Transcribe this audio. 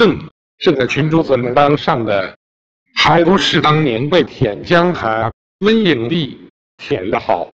正正在群主嘴当上的，还不是当年被舔江寒温影帝舔的好。